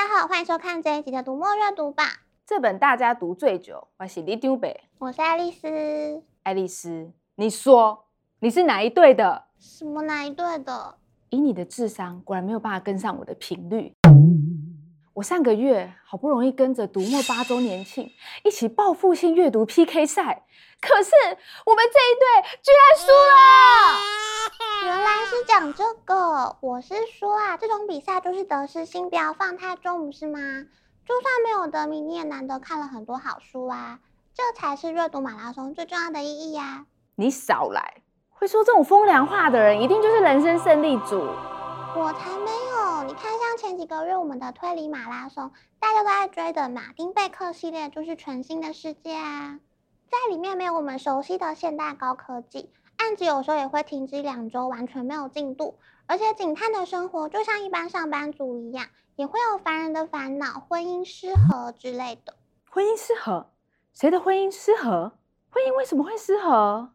大家好，欢迎收看这一集的读墨阅读吧。这本大家读最久，我是李丢北，我是爱丽丝。爱丽丝，你说你是哪一队的？什么哪一队的？以你的智商，果然没有办法跟上我的频率。我上个月好不容易跟着读墨八周年庆一起报复性阅读 PK 赛，可是我们这一队居然输了。原来是讲这个，我是说啊，这种比赛就是得失心不要放太重，不是吗？就算没有得名，你也难得看了很多好书啊，这才是阅读马拉松最重要的意义呀、啊。你少来，会说这种风凉话的人，一定就是人生胜利组。我才没有！你看，像前几个月我们的推理马拉松，大家都在追的马丁贝克系列，就是全新的世界啊。在里面没有我们熟悉的现代高科技，案子有时候也会停机两周，完全没有进度。而且警探的生活就像一般上班族一样，也会有烦人的烦恼、婚姻失和之类的。婚姻失和？谁的婚姻失和？婚姻为什么会失和？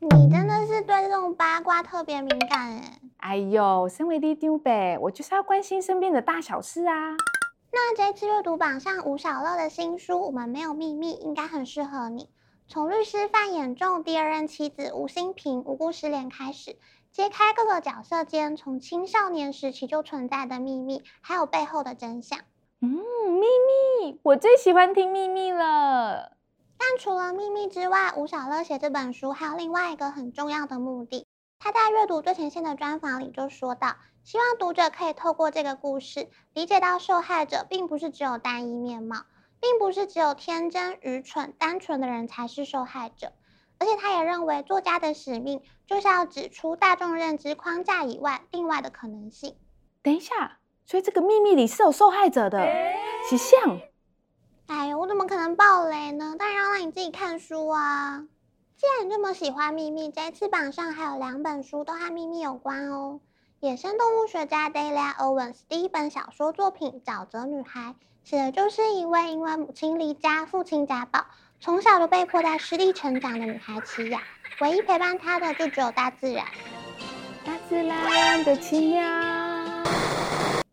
你真的是对这种八卦特别敏感哎！哎呦，身为李丢呗，我就是要关心身边的大小事啊。那这次阅读榜上吴小乐的新书《我们没有秘密》应该很适合你。从律师范衍仲第二任妻子吴新平无故失联开始，揭开各个角色间从青少年时期就存在的秘密，还有背后的真相。嗯，秘密，我最喜欢听秘密了。但除了秘密之外，吴小乐写这本书还有另外一个很重要的目的。他在阅读最前线的专访里就说到，希望读者可以透过这个故事，理解到受害者并不是只有单一面貌，并不是只有天真、愚蠢、单纯的人才是受害者。而且他也认为，作家的使命就是要指出大众认知框架以外另外的可能性。等一下，所以这个秘密里是有受害者的，是像。哎呦，我怎么可能暴雷呢？当然要让你自己看书啊！既然你这么喜欢秘密，这一次榜上还有两本书都和秘密有关哦。野生动物学家 Delia Owens 第一本小说作品《沼泽女孩》，写的就是一位因为母亲离家、父亲家暴，从小就被迫在湿地成长的女孩奇雅。唯一陪伴她的就只有大自然，大自然的奇妙。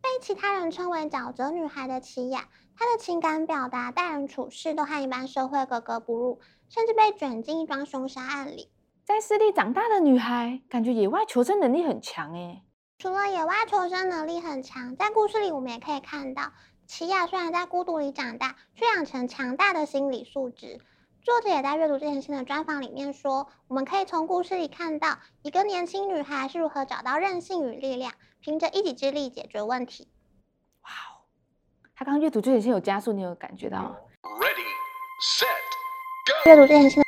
被其他人称为沼泽女孩的奇雅。她的情感表达、待人处事都和一般社会格格不入，甚至被卷进一桩凶杀案里。在湿地长大的女孩，感觉野外求生能力很强诶。除了野外求生能力很强，在故事里我们也可以看到，奇亚虽然在孤独里长大，却养成强大的心理素质。作者也在阅读之前新的专访里面说，我们可以从故事里看到一个年轻女孩是如何找到韧性与力量，凭着一己之力解决问题。哇哦他刚刚阅读之前先有加速，你有感觉到吗？Ready, set, go！阅读之前线啊，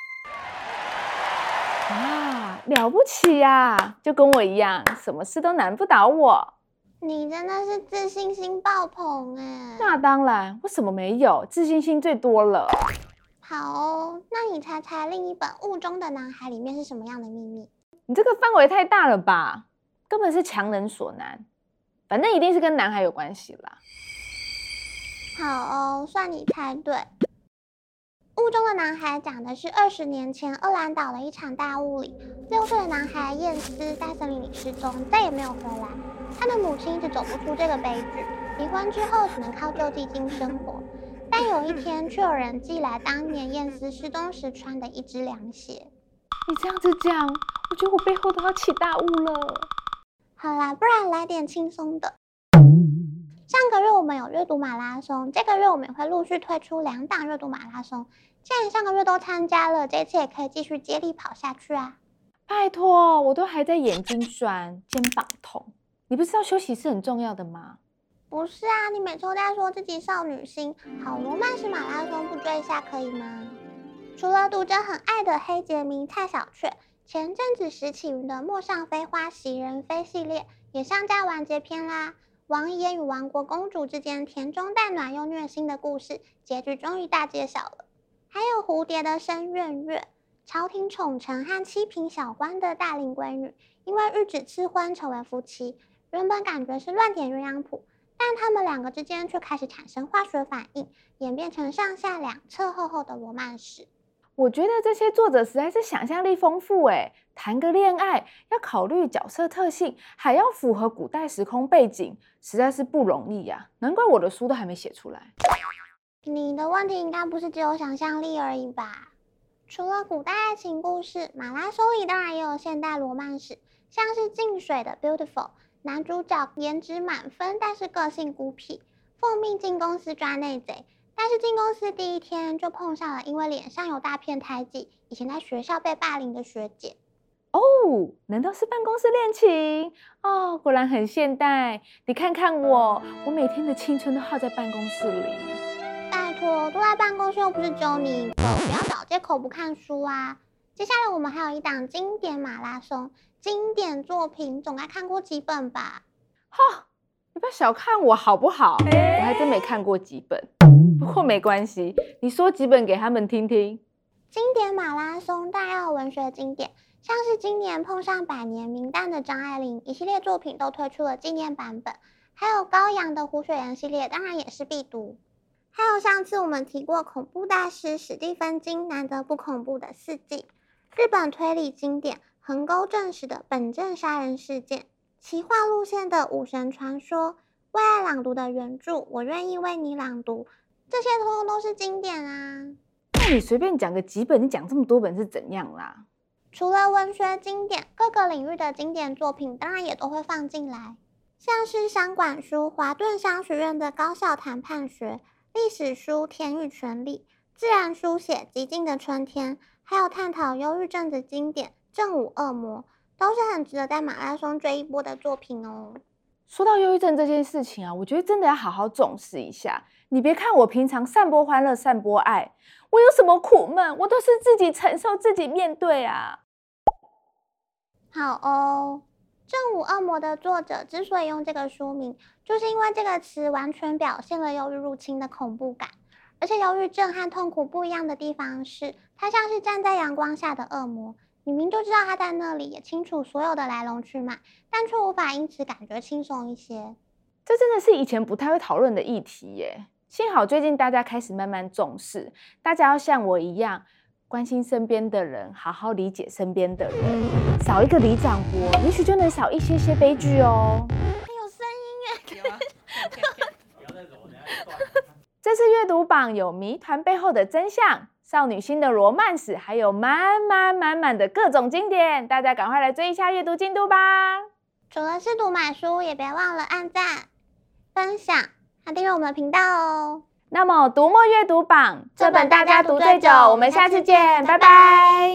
了不起呀、啊！就跟我一样，什么事都难不倒我。你真的是自信心爆棚哎！那当然，我什么没有，自信心最多了。好哦，那你猜猜另一本《雾中的男孩》里面是什么样的秘密？你这个范围太大了吧？根本是强人所难。反正一定是跟男孩有关系啦。好哦，算你猜对。雾中的男孩讲的是二十年前厄兰岛的一场大雾里，六岁的男孩燕斯在森林里失踪，再也没有回来。他的母亲一直走不出这个悲剧，离婚之后只能靠救济金生活。但有一天，却有人寄来当年燕斯失踪时穿的一只凉鞋。你这样子讲，我觉得我背后都要起大雾了。好啦，不然来点轻松的。上个月我们有阅读马拉松，这个月我们也会陆续推出两档阅读马拉松。既然上个月都参加了，这次也可以继续接力跑下去啊！拜托，我都还在眼睛酸、肩膀痛，你不知道休息是很重要的吗？不是啊，你每周都在说自己少女心，好罗曼史马拉松不追一下可以吗？除了读者很爱的黑杰明、蔡小雀，前阵子石启云的《陌上飞花袭人飞》系列也上架完结篇啦。王爷与王国公主之间甜中带暖又虐心的故事结局终于大揭晓了。还有蝴蝶的申苑月，朝廷宠臣和七品小官的大龄闺女，因为日子赐婚成为夫妻。原本感觉是乱点鸳鸯谱，但他们两个之间却开始产生化学反应，演变成上下两侧厚厚的罗曼史。我觉得这些作者实在是想象力丰富诶，谈个恋爱要考虑角色特性，还要符合古代时空背景，实在是不容易呀。难怪我的书都还没写出来。你的问题应该不是只有想象力而已吧？除了古代爱情故事，马拉松里当然也有现代罗曼史，像是静水的《Beautiful》，男主角颜值满分，但是个性孤僻，奉命进公司抓内贼。但是进公司第一天就碰上了因为脸上有大片胎记，以前在学校被霸凌的学姐。哦，难道是办公室恋情？哦，果然很现代。你看看我，我每天的青春都耗在办公室里。拜托，坐在办公室又不是只有你一个，不要找借口不看书啊。接下来我们还有一档经典马拉松，经典作品总该看过几本吧？哈，你不要小看我好不好？我还真没看过几本。不过没关系，你说几本给他们听听。经典马拉松大要文学经典，像是今年碰上百年名旦的张爱玲，一系列作品都推出了纪念版本。还有高阳的胡雪岩系列，当然也是必读。还有上次我们提过恐怖大师史蒂芬金难得不恐怖的《四季》，日本推理经典横沟正史的本证杀人事件，奇幻路线的武神传说，为爱朗读的原著，我愿意为你朗读。这些通通都是经典啊！那你随便讲个几本，你讲这么多本是怎样啦？除了文学经典，各个领域的经典作品当然也都会放进来，像是商管书华顿商学院的高效谈判学，历史书《天与权力》，自然书写《寂静的春天》，还有探讨忧郁症的经典《正午恶魔》，都是很值得在马拉松追一波的作品哦。说到忧郁症这件事情啊，我觉得真的要好好重视一下。你别看我平常散播欢乐、散播爱，我有什么苦闷，我都是自己承受、自己面对啊。好哦，《正午恶魔》的作者之所以用这个书名，就是因为这个词完全表现了忧郁入侵的恐怖感。而且，忧郁症和痛苦不一样的地方是，它像是站在阳光下的恶魔。你明明就知道他在那里，也清楚所有的来龙去脉，但却无法因此感觉轻松一些。这真的是以前不太会讨论的议题耶。幸好最近大家开始慢慢重视，大家要像我一样关心身边的人，好好理解身边的人，少一个李长伯，也许就能少一些些悲剧哦。还有声音耶！这次阅读榜有谜团背后的真相、少女心的罗曼史，还有满满满满的各种经典，大家赶快来追一下阅读进度吧！除了试读买书，也别忘了按赞、分享。还订阅我们的频道哦。那么，读墨阅读榜这本大家读最久，我们下次见，拜拜。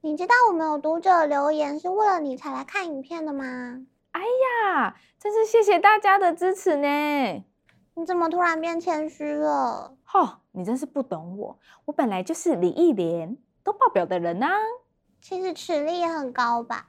你知道我们有读者留言是为了你才来看影片的吗？哎呀，真是谢谢大家的支持呢！你怎么突然变谦虚了？吼，你真是不懂我，我本来就是礼义廉都爆表的人呐、啊。其实实力也很高吧？